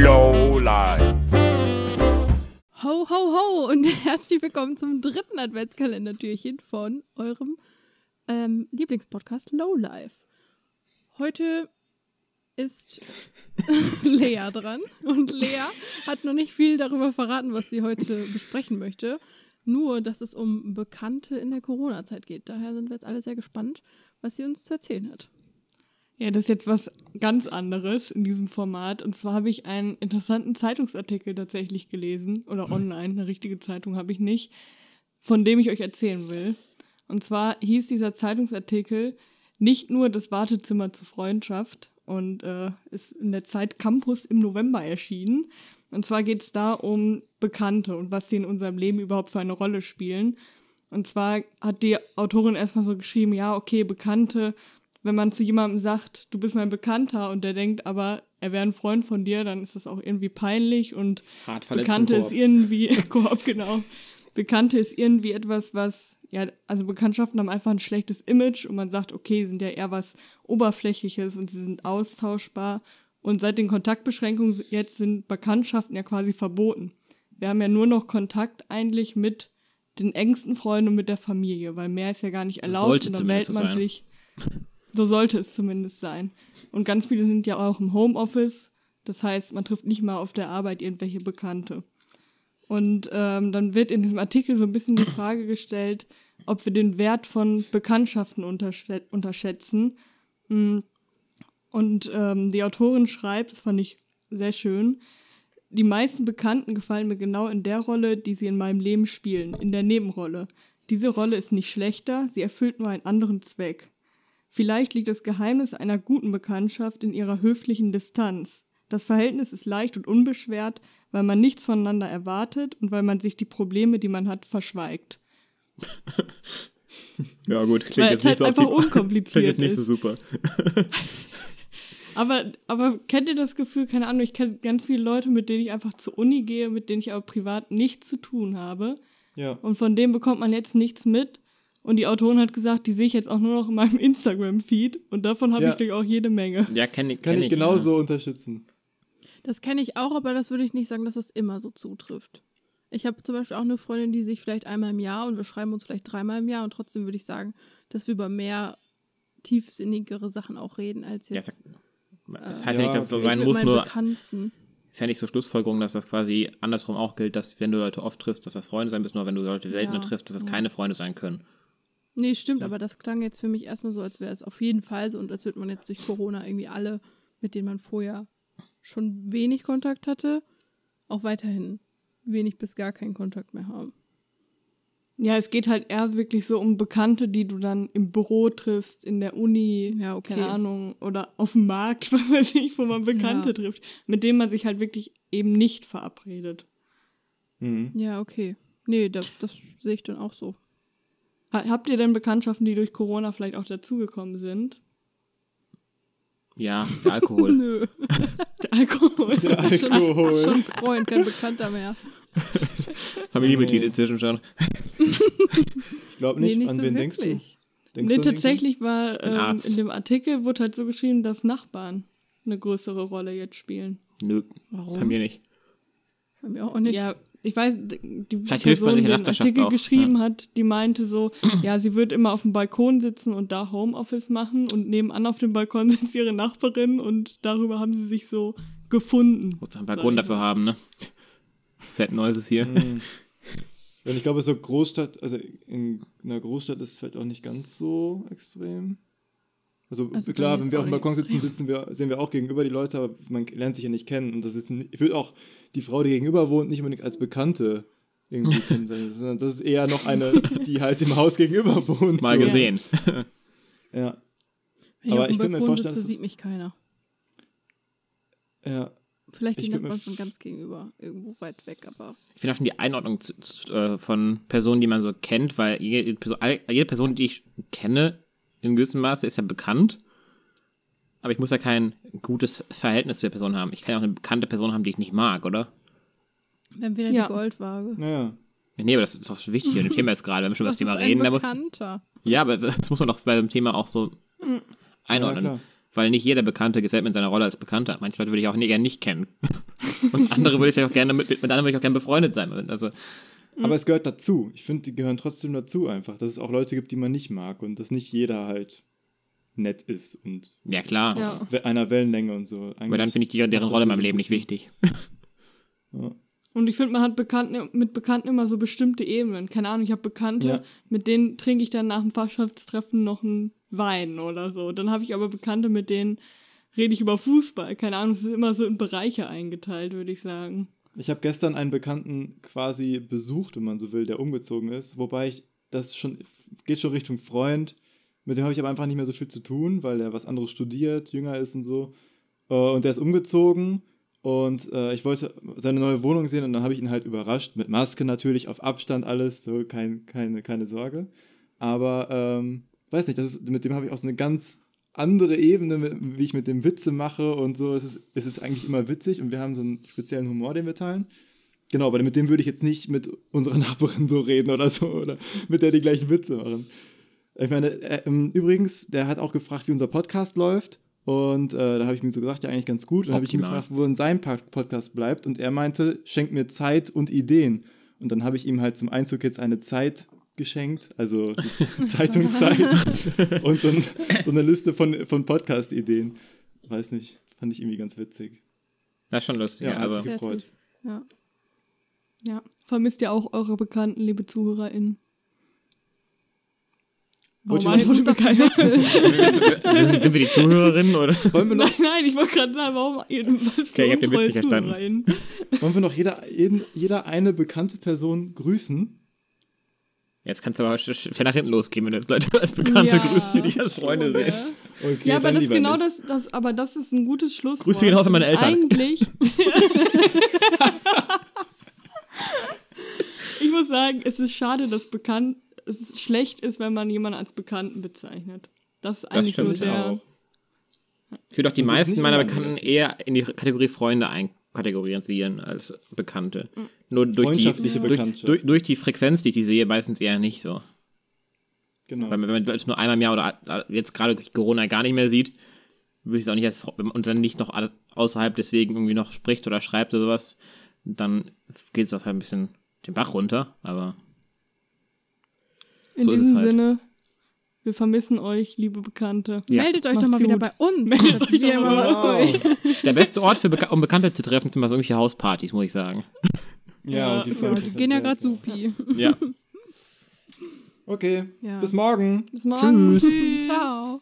Low Life. Ho, ho, ho und herzlich willkommen zum dritten Adventskalendertürchen von eurem ähm, Lieblingspodcast Lowlife. Heute ist Lea dran und Lea hat noch nicht viel darüber verraten, was sie heute besprechen möchte. Nur, dass es um Bekannte in der Corona-Zeit geht. Daher sind wir jetzt alle sehr gespannt, was sie uns zu erzählen hat. Ja, das ist jetzt was ganz anderes in diesem Format. Und zwar habe ich einen interessanten Zeitungsartikel tatsächlich gelesen. Oder online, eine richtige Zeitung habe ich nicht, von dem ich euch erzählen will. Und zwar hieß dieser Zeitungsartikel nicht nur das Wartezimmer zur Freundschaft und äh, ist in der Zeit Campus im November erschienen. Und zwar geht es da um Bekannte und was sie in unserem Leben überhaupt für eine Rolle spielen. Und zwar hat die Autorin erstmal so geschrieben, ja, okay, Bekannte, wenn man zu jemandem sagt, du bist mein Bekannter und der denkt aber, er wäre ein Freund von dir, dann ist das auch irgendwie peinlich und Hart Bekannte ist irgendwie, Koop, genau. Bekannte ist irgendwie etwas, was, ja, also Bekanntschaften haben einfach ein schlechtes Image und man sagt, okay, sind ja eher was Oberflächliches und sie sind austauschbar. Und seit den Kontaktbeschränkungen jetzt sind Bekanntschaften ja quasi verboten. Wir haben ja nur noch Kontakt eigentlich mit den engsten Freunden und mit der Familie, weil mehr ist ja gar nicht erlaubt Sollte und dann so man sein. sich. So sollte es zumindest sein. Und ganz viele sind ja auch im Homeoffice. Das heißt, man trifft nicht mal auf der Arbeit irgendwelche Bekannte. Und ähm, dann wird in diesem Artikel so ein bisschen die Frage gestellt, ob wir den Wert von Bekanntschaften unterschä unterschätzen. Mm. Und ähm, die Autorin schreibt, das fand ich sehr schön, die meisten Bekannten gefallen mir genau in der Rolle, die sie in meinem Leben spielen, in der Nebenrolle. Diese Rolle ist nicht schlechter, sie erfüllt nur einen anderen Zweck. Vielleicht liegt das Geheimnis einer guten Bekanntschaft in ihrer höflichen Distanz. Das Verhältnis ist leicht und unbeschwert, weil man nichts voneinander erwartet und weil man sich die Probleme, die man hat, verschweigt. Ja, gut, klingt Weil jetzt es nicht halt so einfach unkompliziert Klingt jetzt nicht so super. Aber, aber kennt ihr das Gefühl, keine Ahnung, ich kenne ganz viele Leute, mit denen ich einfach zur Uni gehe, mit denen ich aber privat nichts zu tun habe. Ja. Und von denen bekommt man jetzt nichts mit. Und die Autorin hat gesagt, die sehe ich jetzt auch nur noch in meinem Instagram-Feed. Und davon habe Ja. ich natürlich auch jede Menge. Ja, kenne Kann kenn ich genauso unterstützen. Das kenne ich auch, aber das würde ich nicht sagen, dass das immer so zutrifft. Ich habe zum Beispiel auch eine Freundin, die sich vielleicht einmal im Jahr und wir schreiben uns vielleicht dreimal im Jahr und trotzdem würde ich sagen, dass wir über mehr tiefsinnigere Sachen auch reden als Ja, jetzt. es es heißt ja, Ja, nicht, dass es so okay. sein ich muss, nur Bekannten. ist ja nicht so Schlussfolgerung, dass das quasi andersrum auch gilt, dass wenn du Leute oft triffst, dass das Freunde sein müssen, nur wenn du Leute seltener Ja, triffst, dass das ja. keine Freunde sein können. Nee, stimmt, aber das klang jetzt für mich erstmal so, als wäre es auf jeden Fall so und als würde man jetzt durch Corona irgendwie alle, mit denen man vorher schon wenig Kontakt hatte, auch weiterhin wenig bis gar keinen Kontakt mehr haben. Ja, es geht halt eher wirklich so um Bekannte, die du dann im Büro triffst, in der Uni, Ja, okay. keine Ahnung, oder auf dem Markt, was weiß ich, wo man Bekannte Ja. trifft, mit denen man sich halt wirklich eben nicht verabredet. Mhm. Ja, okay. Nee, das, das sehe ich dann auch so. Ha- Habt ihr denn Bekanntschaften, die durch Corona vielleicht auch dazugekommen sind? Ja, der Alkohol. Nö. Der Alkohol. Der Alkohol. Schon Freund, kein Bekannter mehr. Familienmitglied inzwischen schon. Ich glaube nicht. nee, nicht an so wen wirklich. denkst du? Denkst Nee, du tatsächlich war ähm, in dem Artikel wurde halt so geschrieben, dass Nachbarn eine größere Rolle jetzt spielen. Nö, Warum? bei mir nicht. Bei mir auch nicht. Ja, ich weiß, die Vielleicht Person, die den Artikel auch, geschrieben hat, die meinte so, ja, sie wird immer auf dem Balkon sitzen und da Homeoffice machen und nebenan auf dem Balkon sitzt ihre Nachbarin und darüber haben sie sich so gefunden. Muss einen Balkon dafür haben, ne? Sad Noises hier. Mhm. Und ich glaube, so Großstadt, also in einer Großstadt ist es vielleicht auch nicht ganz so extrem. Also, Also klar, wenn wir auch auf dem Balkon sitzen, sitzen wir, sehen wir auch gegenüber die Leute, aber man lernt sich ja nicht kennen. Und das ist, ich würde auch die Frau, die gegenüber wohnt, nicht unbedingt als Bekannte irgendwie kennen, sondern das ist eher noch eine, die halt im Haus gegenüber wohnt. Mal so. gesehen. Ja, Wenn aber ich könnte mir vorstellen, sitze, dass sieht mich keiner. ja. Vielleicht die Nachbarn von ganz gegenüber, irgendwo weit weg, aber Ich finde auch schon die Einordnung zu, zu, äh, von Personen, die man so kennt, weil jede jede Person, die ich kenne, in gewissem Maße ist ja bekannt. Aber ich muss ja kein gutes Verhältnis zu der Person haben. Ich kann ja auch eine bekannte Person haben, die ich nicht mag, oder? wir haben wieder Ja. die Goldwaage. Naja. Nee, aber das ist auch so wichtig in dem Thema jetzt gerade, wenn wir schon über das Thema ist reden. Bekannter? ja, aber das muss man doch bei dem Thema auch so Ja, einordnen. klar. Weil nicht jeder Bekannte gefällt mir in seiner Rolle als Bekannter. Manche Leute würde ich auch nie, gerne nicht kennen. Und andere würde ich auch gerne mit, mit anderen würde ich auch gerne befreundet sein. Also, Aber es gehört dazu. Ich finde, die gehören trotzdem dazu einfach, dass es auch Leute gibt, die man nicht mag und dass nicht jeder halt nett ist und ja klar. Ja. einer Wellenlänge und so. Aber dann finde ich die, deren Rolle in meinem Leben nicht wichtig. Und ich finde, man hat Bekannten, mit Bekannten immer so bestimmte Ebenen. Keine Ahnung, ich habe Bekannte, Ja. mit denen trinke ich dann nach dem Fachschaftstreffen noch einen Wein oder so. Dann habe ich aber Bekannte, mit denen rede ich über Fußball. Keine Ahnung, es ist immer so in Bereiche eingeteilt, würde ich sagen. Ich habe gestern einen Bekannten quasi besucht, wenn man so will, der umgezogen ist. Wobei ich, das schon, geht schon Richtung Freund. Mit dem habe ich aber einfach nicht mehr so viel zu tun, weil der was anderes studiert, jünger ist und so. Äh, Und der ist umgezogen und äh, ich wollte seine neue Wohnung sehen und dann habe ich ihn halt überrascht. Mit Maske natürlich, auf Abstand alles, so kein, keine, keine Sorge. Aber, ähm, weiß nicht, das ist, mit dem habe ich auch so eine ganz andere Ebene, wie ich mit dem Witze mache und so. Es ist, es ist eigentlich immer witzig und wir haben so einen speziellen Humor, den wir teilen. Genau, aber mit dem würde ich jetzt nicht mit unserer Nachbarin so reden oder so oder mit der die gleichen Witze machen. Ich meine, äh, ähm, übrigens, der hat auch gefragt, wie unser Podcast läuft. Und äh, da habe ich mir so gesagt, ja, eigentlich ganz gut. Und dann habe ich ihn gefragt, wo in seinem Podcast bleibt. Und er meinte, schenk mir Zeit und Ideen. Und dann habe ich ihm halt zum Einzug jetzt eine Zeit geschenkt, also Zeitung Zeit und so, ein, so eine Liste von, von Podcast-Ideen. Weiß nicht, fand ich irgendwie ganz witzig. Das ist schon lustig. Ja, also, sich gefreut. Ja. Ja. Vermisst ihr auch eure Bekannten, liebe ZuhörerInnen? Warum antwortet mir keiner? sind, sind wir die Zuhörerinnen oder? Wollen wir noch, Nein, nein, ich wollte gerade sagen, warum was Okay, ich hab den Witz nicht verstanden. Wollen wir noch jeder, jeden, jeder eine bekannte Person grüßen? Jetzt kannst du aber sch- sch- nach hinten losgehen, wenn du jetzt Leute als Bekannte Ja. grüßt, die dich als Freunde sehen. Okay, Ja, aber das genau das, das, aber das ist ein gutes Schlusswort. Grüße gehen raus an meine Eltern. Eigentlich. ich muss sagen, es ist schade, dass bekannt, es ist schlecht ist, wenn man jemanden als Bekannten bezeichnet. Das ist Das eigentlich so stimmt der. auch. Ich würde auch die das meisten meiner Bekannten eher in die Kategorie Freunde einkategorisieren als Bekannte. Nur durch die, Freundschaftliche durch, durch, durch die Frequenz, die ich die sehe, meistens eher nicht so. Genau. Weil wenn man Leute nur einmal im Jahr oder jetzt gerade durch Corona gar nicht mehr sieht, würde ich es auch nicht als Fre- wenn man und dann nicht noch alles außerhalb deswegen irgendwie noch spricht oder schreibt oder sowas, dann geht es halt ein bisschen den Bach runter, aber In So ist es diesem halt. Sinne, wir vermissen euch, liebe Bekannte. Ja. Meldet euch doch Macht's mal wieder gut. bei uns. Meldet euch wir doch mal mal- der beste Ort, für Beka um Bekannte zu treffen, sind immer so irgendwelche Hauspartys, muss ich sagen. ja, und die Ja, die gehen ja gerade supi. Ja. Okay, Ja. bis morgen. Bis morgen. Tschüss. Ciao.